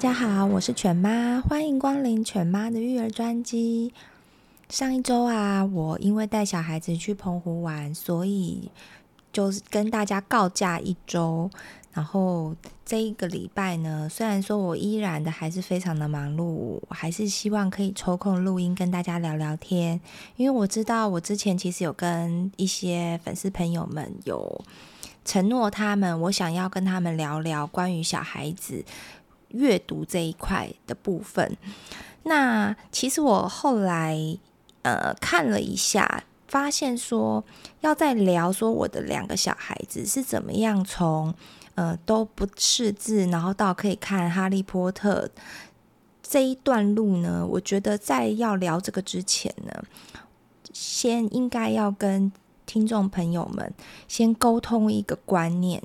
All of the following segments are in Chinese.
大家好，我是犬妈，欢迎光临犬妈的育儿专机。上一周啊，我因为带小孩子去澎湖玩，所以就是跟大家告假一周。然后这一个礼拜呢，虽然说我依然的还是非常的忙碌，我还是希望可以抽空录音跟大家聊聊天，因为我知道我之前其实有跟一些粉丝朋友们有承诺他们，我想要跟他们聊聊关于小孩子阅读这一块的部分。那其实我后来呃看了一下，发现说要再聊说我的两个小孩子是怎么样从呃都不识字，然后到可以看《哈利波特》这一段路呢，我觉得在要聊这个之前呢，先应该要跟听众朋友们先沟通一个观念。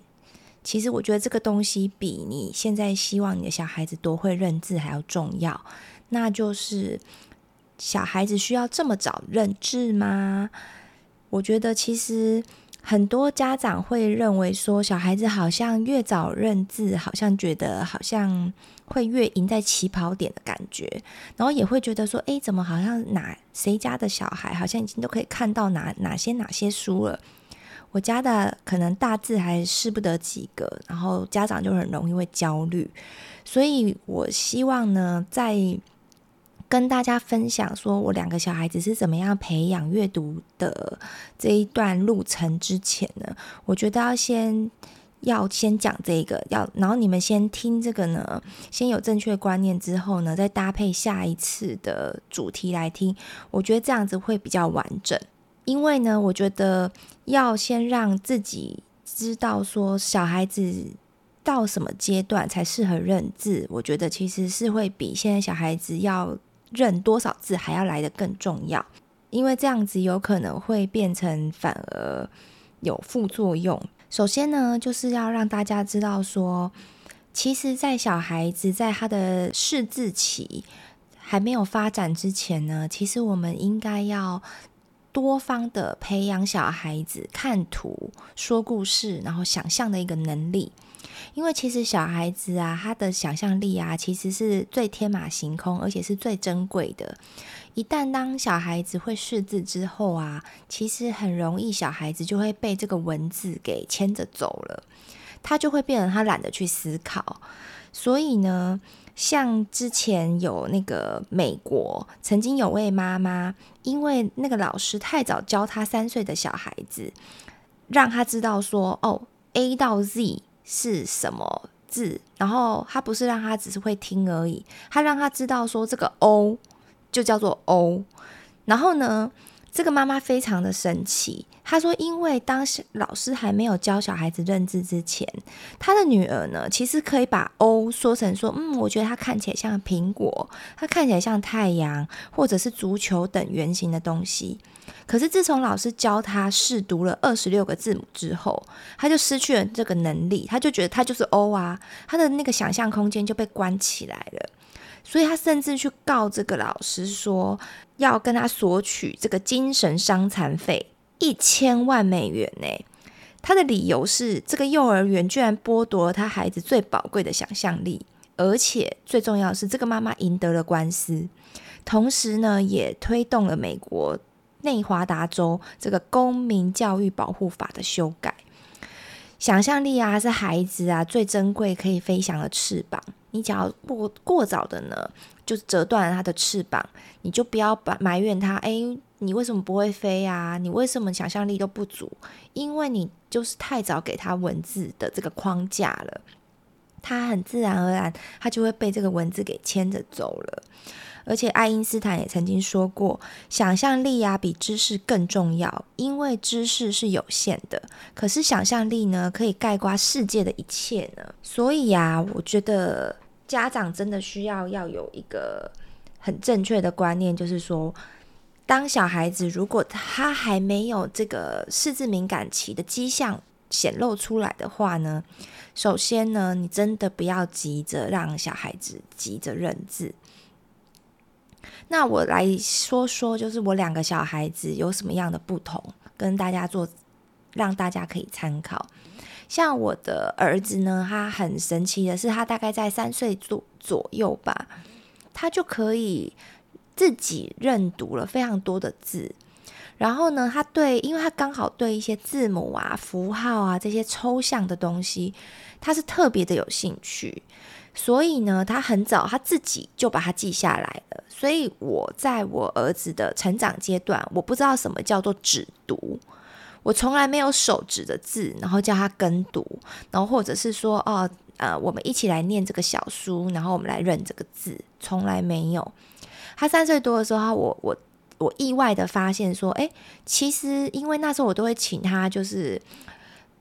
其实我觉得这个东西比你现在希望你的小孩子多会认字还要重要，那就是小孩子需要这么早认字吗？我觉得其实很多家长会认为说，小孩子好像越早认字，好像觉得好像会越赢在起跑点的感觉，然后也会觉得说，诶，怎么好像哪谁家的小孩好像已经都可以看到哪哪些哪些书了。我家的可能大字还识不得几个，然后家长就很容易会焦虑，所以我希望呢，在跟大家分享说我两个小孩子是怎么样培养阅读的这一段路程之前呢，我觉得要先要先讲这个，要然后你们先听这个呢，先有正确观念之后呢，再搭配下一次的主题来听，我觉得这样子会比较完整。因为呢，我觉得要先让自己知道说小孩子到什么阶段才适合认字，我觉得其实是会比现在小孩子要认多少字还要来得更重要。因为这样子有可能会变成反而有副作用。首先呢，就是要让大家知道说，其实，在小孩子在他的识字期还没有发展之前呢，其实我们应该要。多方的培养小孩子看图、说故事，然后想象的一个能力。因为其实小孩子啊，他的想象力啊，其实是最天马行空，而且是最珍贵的。一旦当小孩子会识字之后啊，其实很容易小孩子就会被这个文字给牵着走了，他就会变成他懒得去思考。所以呢，像之前有那个美国曾经有位妈妈，因为那个老师太早教他三岁的小孩子，让他知道说哦，A 到 Z 是什么字，然后他不是让他只是会听而已，他让他知道说这个 O 就叫做 O，然后呢，这个妈妈非常的生气。她说：“因为当时老师还没有教小孩子认字之前，他的女儿呢，其实可以把 O 说成说，嗯，我觉得它看起来像苹果，它看起来像太阳，或者是足球等圆形的东西。可是自从老师教他试读了二十六个字母之后，他就失去了这个能力，他就觉得他就是 O 啊，他的那个想象空间就被关起来了。所以他甚至去告这个老师说，要跟他索取这个精神伤残费。”一千万美元呢？他的理由是，这个幼儿园居然剥夺了他孩子最宝贵的想象力，而且最重要的是，这个妈妈赢得了官司，同时呢，也推动了美国内华达州这个公民教育保护法的修改。想象力啊，是孩子啊最珍贵可以飞翔的翅膀。你只要过过早的呢，就折断了他的翅膀，你就不要把埋怨他。诶，你为什么不会飞啊？你为什么想象力都不足？因为你就是太早给他文字的这个框架了，他很自然而然，他就会被这个文字给牵着走了。而且爱因斯坦也曾经说过，想象力呀比知识更重要，因为知识是有限的，可是想象力呢可以概括世界的一切呢。所以呀，我觉得家长真的需要要有一个很正确的观念，就是说，当小孩子如果他还没有这个识字敏感期的迹象显露出来的话呢，首先呢，你真的不要急着让小孩子急着认字。那我来说说，就是我两个小孩子有什么样的不同，跟大家做，让大家可以参考。像我的儿子呢，他很神奇的是，他大概在三岁左左右吧，他就可以自己认读了非常多的字。然后呢，他对，因为他刚好对一些字母啊、符号啊这些抽象的东西，他是特别的有兴趣。所以呢，他很早他自己就把它记下来了。所以我在我儿子的成长阶段，我不知道什么叫做只读，我从来没有手指的字，然后叫他跟读，然后或者是说哦，呃，我们一起来念这个小书，然后我们来认这个字，从来没有。他三岁多的时候，我我我意外的发现说，诶，其实因为那时候我都会请他，就是。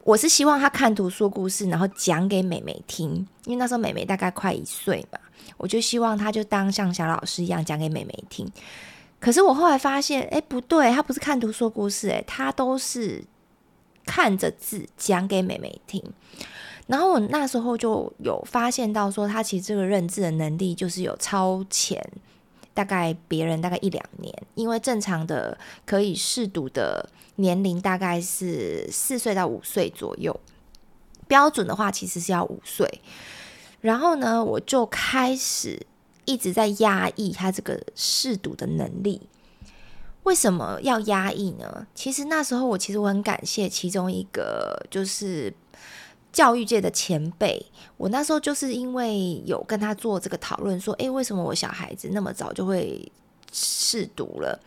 我是希望他看图说故事，然后讲给妹妹听，因为那时候妹妹大概快一岁嘛，我就希望他就当像小老师一样讲给妹妹听。可是我后来发现，哎，不对，他不是看图说故事，哎，他都是看着字讲给妹妹听。然后我那时候就有发现到说，他其实这个认字的能力就是有超前，大概别人大概一两年，因为正常的可以识读的。年龄大概是四岁到五岁左右，标准的话其实是要五岁。然后呢，我就开始一直在压抑他这个试读的能力。为什么要压抑呢？其实那时候我其实我很感谢其中一个就是教育界的前辈。我那时候就是因为有跟他做这个讨论，说，诶，为什么我小孩子那么早就会试读了？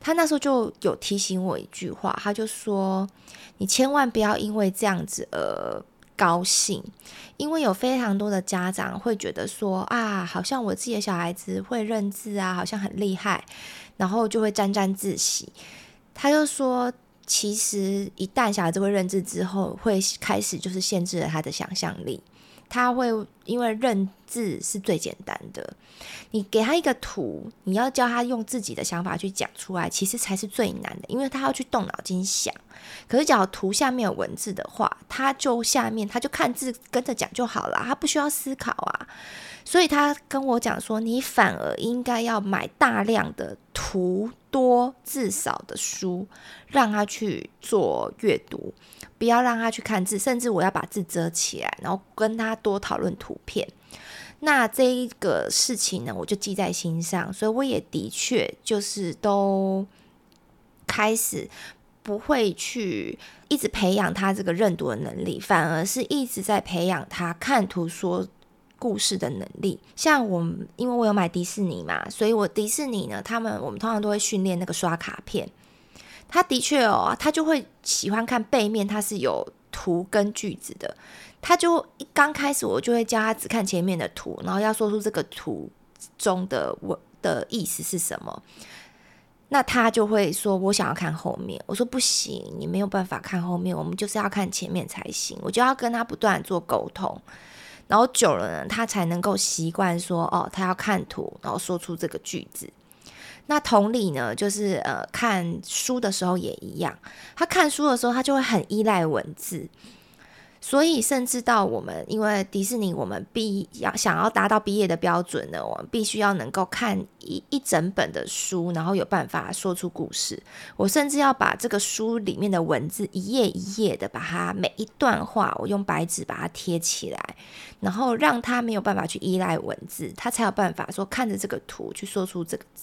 他那时候就有提醒我一句话，他就说：“你千万不要因为这样子而高兴，因为有非常多的家长会觉得说啊，好像我自己的小孩子会认字啊，好像很厉害，然后就会沾沾自喜。”他就说：“其实一旦小孩子会认字之后，会开始就是限制了他的想象力。”他会因为认字是最简单的，你给他一个图，你要教他用自己的想法去讲出来，其实才是最难的，因为他要去动脑筋想。可是，假如图下面有文字的话，他就下面他就看字跟着讲就好了，他不需要思考啊。所以他跟我讲说，你反而应该要买大量的图多字少的书，让他去做阅读。不要让他去看字，甚至我要把字遮起来，然后跟他多讨论图片。那这一个事情呢，我就记在心上，所以我也的确就是都开始不会去一直培养他这个认读的能力，反而是一直在培养他看图说故事的能力。像我，因为我有买迪士尼嘛，所以我迪士尼呢，他们我们通常都会训练那个刷卡片。他的确哦，他就会喜欢看背面，它是有图跟句子的。他就一刚开始，我就会教他只看前面的图，然后要说出这个图中的我的意思是什么。那他就会说：“我想要看后面。”我说：“不行，你没有办法看后面，我们就是要看前面才行。”我就要跟他不断做沟通，然后久了呢，他才能够习惯说：“哦，他要看图，然后说出这个句子。”那同理呢，就是呃，看书的时候也一样。他看书的时候，他就会很依赖文字，所以甚至到我们，因为迪士尼，我们必要想要达到毕业的标准呢，我们必须要能够看一一整本的书，然后有办法说出故事。我甚至要把这个书里面的文字一页一页的把它每一段话，我用白纸把它贴起来，然后让他没有办法去依赖文字，他才有办法说看着这个图去说出这个字。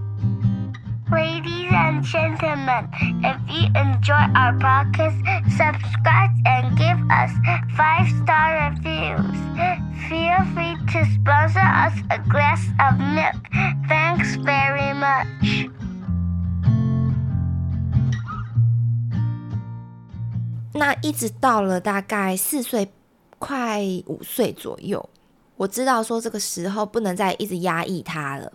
，Ladies and and gentlemen, if you enjoy our podcast, subscribe and give us five star reviews. Feel free to sponsor us a glass of milk. Thanks very much. 那一直到了大概四岁，快五岁左右，我知道说这个时候不能再一直压抑他了。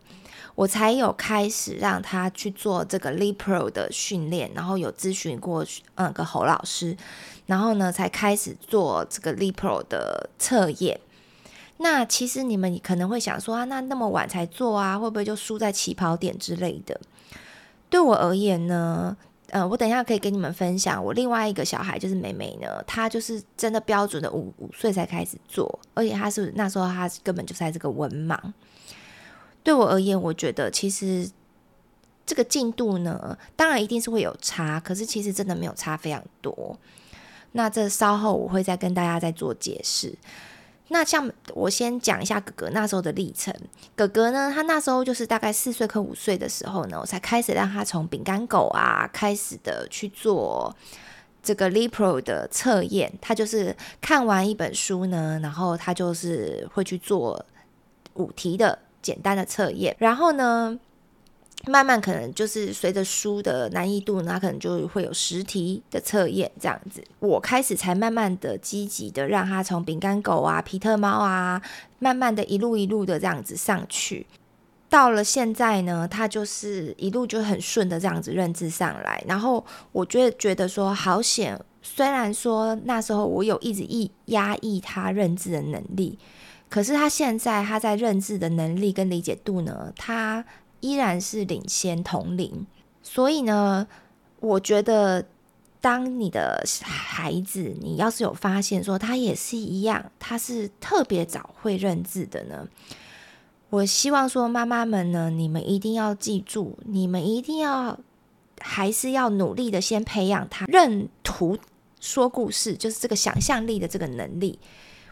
我才有开始让他去做这个 LEPRO 的训练，然后有咨询过那个侯老师，然后呢才开始做这个 LEPRO 的测验。那其实你们可能会想说啊，那那么晚才做啊，会不会就输在起跑点之类的？对我而言呢，呃，我等一下可以跟你们分享，我另外一个小孩就是妹妹呢，她就是真的标准的五五岁才开始做，而且她是那时候她根本就在这个文盲。对我而言，我觉得其实这个进度呢，当然一定是会有差，可是其实真的没有差非常多。那这稍后我会再跟大家再做解释。那像我先讲一下哥哥那时候的历程。哥哥呢，他那时候就是大概四岁和五岁的时候呢，我才开始让他从饼干狗啊开始的去做这个 Lipro 的测验。他就是看完一本书呢，然后他就是会去做五题的。简单的测验，然后呢，慢慢可能就是随着书的难易度，那可能就会有实题的测验这样子。我开始才慢慢的积极的让他从饼干狗啊、皮特猫啊，慢慢的一路一路的这样子上去。到了现在呢，他就是一路就很顺的这样子认字上来。然后我觉得觉得说好险，虽然说那时候我有一直抑压抑他认字的能力。可是他现在他在认字的能力跟理解度呢，他依然是领先同龄。所以呢，我觉得当你的孩子，你要是有发现说他也是一样，他是特别早会认字的呢，我希望说妈妈们呢，你们一定要记住，你们一定要还是要努力的先培养他认图说故事，就是这个想象力的这个能力。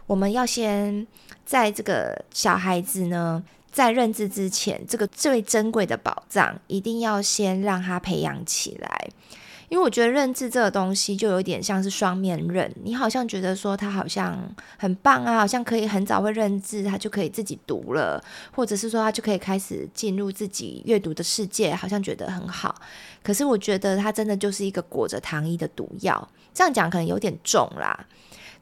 我们要先在这个小孩子呢，在认字之前，这个最珍贵的宝藏，一定要先让他培养起来。因为我觉得认字这个东西，就有点像是双面刃。你好像觉得说他好像很棒啊，好像可以很早会认字，他就可以自己读了，或者是说他就可以开始进入自己阅读的世界，好像觉得很好。可是我觉得他真的就是一个裹着糖衣的毒药。这样讲可能有点重啦。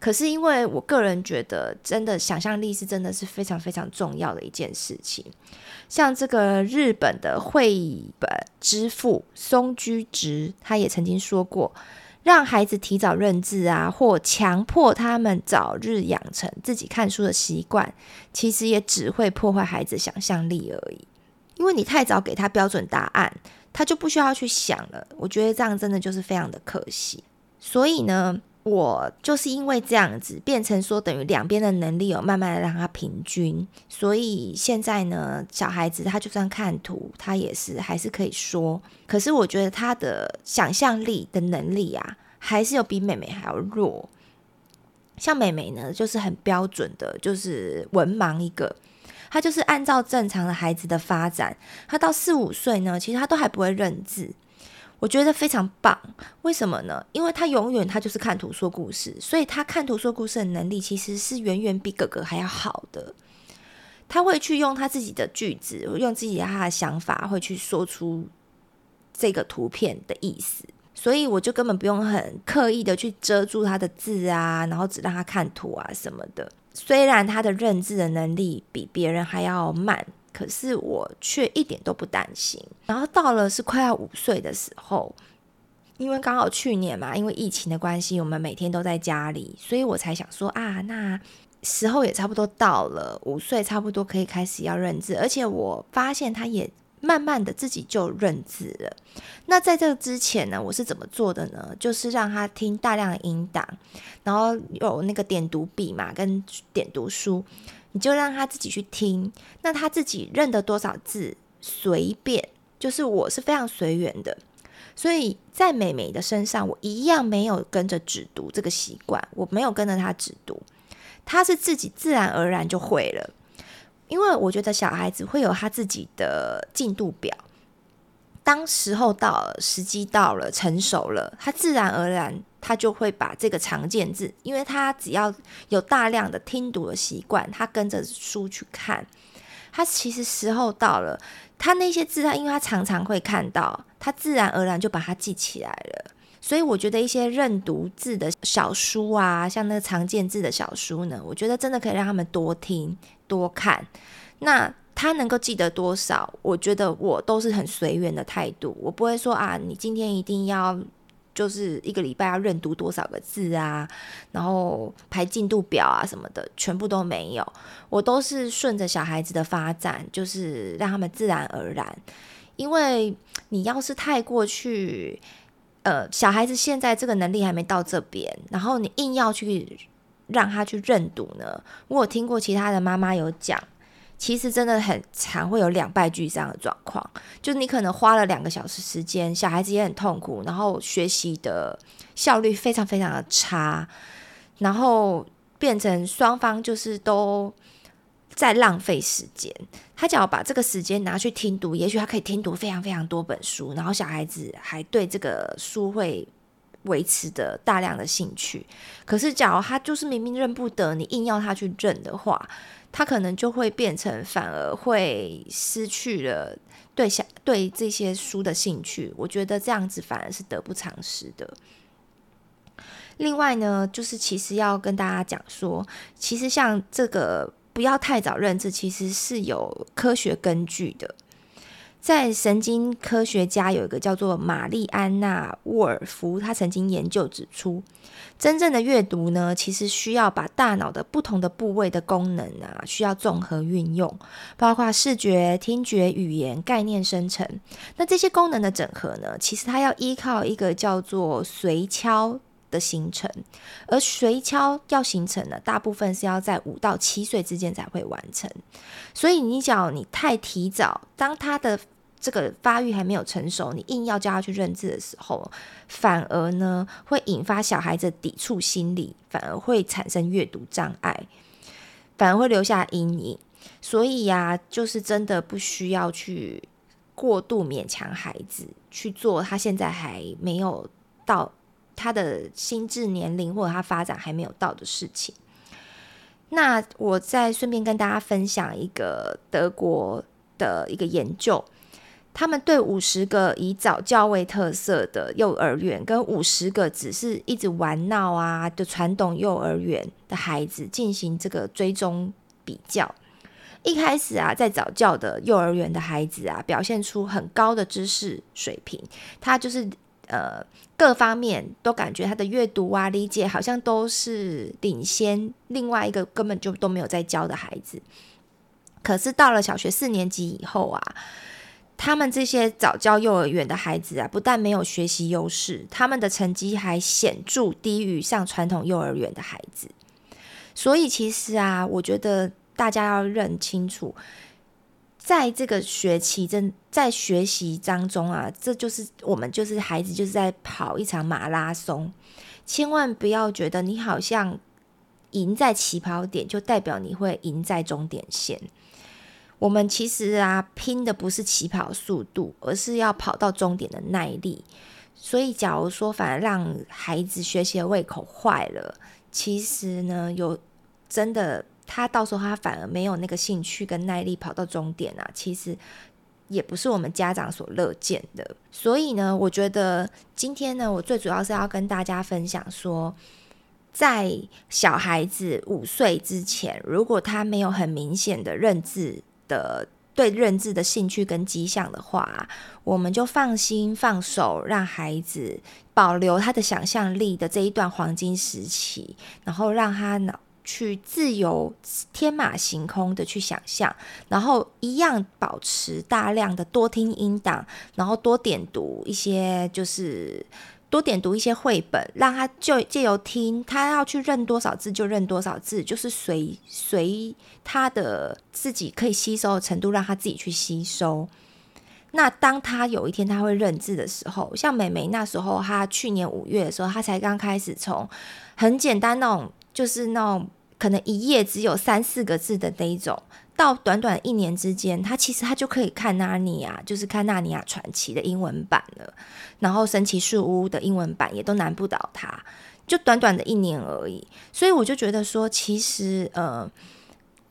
可是，因为我个人觉得，真的想象力是真的是非常非常重要的一件事情。像这个日本的绘本之父松居直，他也曾经说过，让孩子提早认字啊，或强迫他们早日养成自己看书的习惯，其实也只会破坏孩子想象力而已。因为你太早给他标准答案，他就不需要去想了。我觉得这样真的就是非常的可惜。所以呢，我就是因为这样子，变成说等于两边的能力有慢慢的让他平均，所以现在呢，小孩子他就算看图，他也是还是可以说。可是我觉得他的想象力的能力啊，还是有比妹妹还要弱。像妹妹呢，就是很标准的，就是文盲一个，他就是按照正常的孩子的发展，他到四五岁呢，其实他都还不会认字。我觉得非常棒，为什么呢？因为他永远他就是看图说故事，所以他看图说故事的能力其实是远远比哥哥还要好的。他会去用他自己的句子，用自己的他的想法，会去说出这个图片的意思。所以我就根本不用很刻意的去遮住他的字啊，然后只让他看图啊什么的。虽然他的认字的能力比别人还要慢。可是我却一点都不担心。然后到了是快要五岁的时候，因为刚好去年嘛，因为疫情的关系，我们每天都在家里，所以我才想说啊，那时候也差不多到了，五岁差不多可以开始要认字，而且我发现他也慢慢的自己就认字了。那在这之前呢，我是怎么做的呢？就是让他听大量的音档，然后有那个点读笔嘛，跟点读书。你就让他自己去听，那他自己认得多少字随便，就是我是非常随缘的，所以在美美的身上，我一样没有跟着只读这个习惯，我没有跟着他只读，他是自己自然而然就会了，因为我觉得小孩子会有他自己的进度表，当时候到了，时机到了，成熟了，他自然而然他就会把这个常见字，因为他只要有大量的听读的习惯，他跟着书去看，他其实时候到了，他那些字，他因为他常常会看到，他自然而然就把它记起来了。所以我觉得一些认读字的小书啊，像那个常见字的小书呢，我觉得真的可以让他们多听多看。那他能够记得多少，我觉得我都是很随缘的态度，我不会说啊，你今天一定要就是一个礼拜要认读多少个字啊，然后排进度表啊什么的，全部都没有。我都是顺着小孩子的发展，就是让他们自然而然。因为你要是太过去。呃，小孩子现在这个能力还没到这边，然后你硬要去让他去认读呢？我有听过其他的妈妈有讲，其实真的很常会有两败俱伤的状况，就是你可能花了两个小时时间，小孩子也很痛苦，然后学习的效率非常非常的差，然后变成双方就是都。在浪费时间，他只要把这个时间拿去听读，也许他可以听读非常非常多本书，然后小孩子还对这个书会维持的大量的兴趣。可是，假如他就是明明认不得，你硬要他去认的话，他可能就会变成反而会失去了对小对这些书的兴趣。我觉得这样子反而是得不偿失的。另外呢，就是其实要跟大家讲说，其实像这个。不要太早认字，其实是有科学根据的。在神经科学家有一个叫做玛丽安娜·沃尔夫，他曾经研究指出，真正的阅读呢，其实需要把大脑的不同的部位的功能啊，需要综合运用，包括视觉、听觉、语言、概念生成。那这些功能的整合呢，其实它要依靠一个叫做随敲的形成，而随敲要形成呢，大部分是要在五到七岁之间才会完成。所以你只要你太提早，当他的这个发育还没有成熟，你硬要叫他去认字的时候，反而呢会引发小孩子抵触心理，反而会产生阅读障碍，反而会留下阴影。所以呀、就是真的不需要去过度勉强孩子去做，他现在还没有到。他的心智年龄或者他发展还没有到的事情，那我再顺便跟大家分享一个德国的一个研究，他们对五十个以早教为特色的幼儿园跟五十个只是一直玩闹啊的传统幼儿园的孩子进行这个追踪比较。一开始啊，在早教的幼儿园的孩子啊，表现出很高的知识水平，他就是。呃，各方面都感觉他的阅读啊、理解好像都是领先另外一个根本就都没有在教的孩子。可是到了小学四年级以后啊，他们这些早教幼儿园的孩子啊，不但没有学习优势，他们的成绩还显著低于上传统幼儿园的孩子。所以其实啊，我觉得大家要认清楚。在这个学期正在学习当中啊，这就是我们就是孩子就是在跑一场马拉松，千万不要觉得你好像赢在起跑点就代表你会赢在终点线。我们其实啊拼的不是起跑速度，而是要跑到终点的耐力。所以，假如说反而让孩子学习的胃口坏了，其实呢有真的。他到时候他反而没有那个兴趣跟耐力跑到终点啊，其实也不是我们家长所乐见的。所以呢，我觉得今天呢，我最主要是要跟大家分享说，在小孩子五岁之前，如果他没有很明显的认字的对认字的兴趣跟迹象的话，我们就放心放手，让孩子保留他的想象力的这一段黄金时期，然后让他脑。去自由天马行空的去想象，然后一样保持大量的多听音档，然后多点读一些，就是多点读一些绘本，让他就借由听，他要去认多少字就认多少字，就是随随他的自己可以吸收的程度，让他自己去吸收。那当他有一天他会认字的时候，像美眉那时候，她去年五月的时候，她才刚开始从很简单那种。就是那种可能一页只有三四个字的那一种，到短短一年之间，他其实他就可以看纳尼亚，就是看纳尼亚传奇的英文版了，然后神奇树屋的英文版也都难不倒他，就短短的一年而已。所以我就觉得说，其实呃，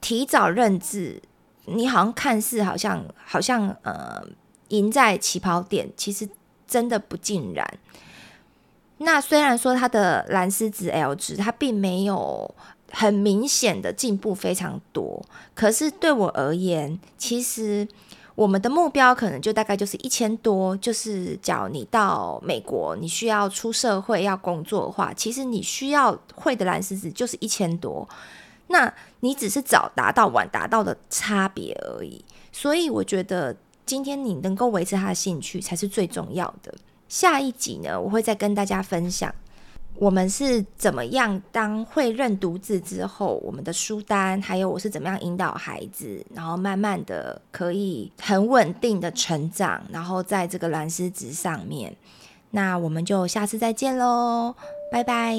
提早认字，你好像看似好像好像呃赢在起跑点，其实真的不尽然。那虽然说他的蓝丝值 L 值，他并没有很明显的进步非常多，可是对我而言，其实我们的目标可能就大概就是一千多，就是假如你到美国，你需要出社会要工作的话，其实你需要会的蓝狮子就是一千多，那你只是早达到晚达到的差别而已，所以我觉得今天你能够维持他的兴趣才是最重要的。下一集呢，我会再跟大家分享我们是怎么样当会认读字之后，我们的书单，还有我是怎么样引导孩子，然后慢慢的可以很稳定的成长，然后在这个蓝丝值上面。那我们就下次再见喽，拜拜。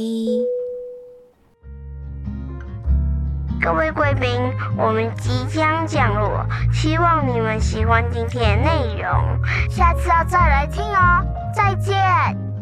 各位贵宾，我们即将降落，希望你们喜欢今天的内容，下次要再来听哦。再见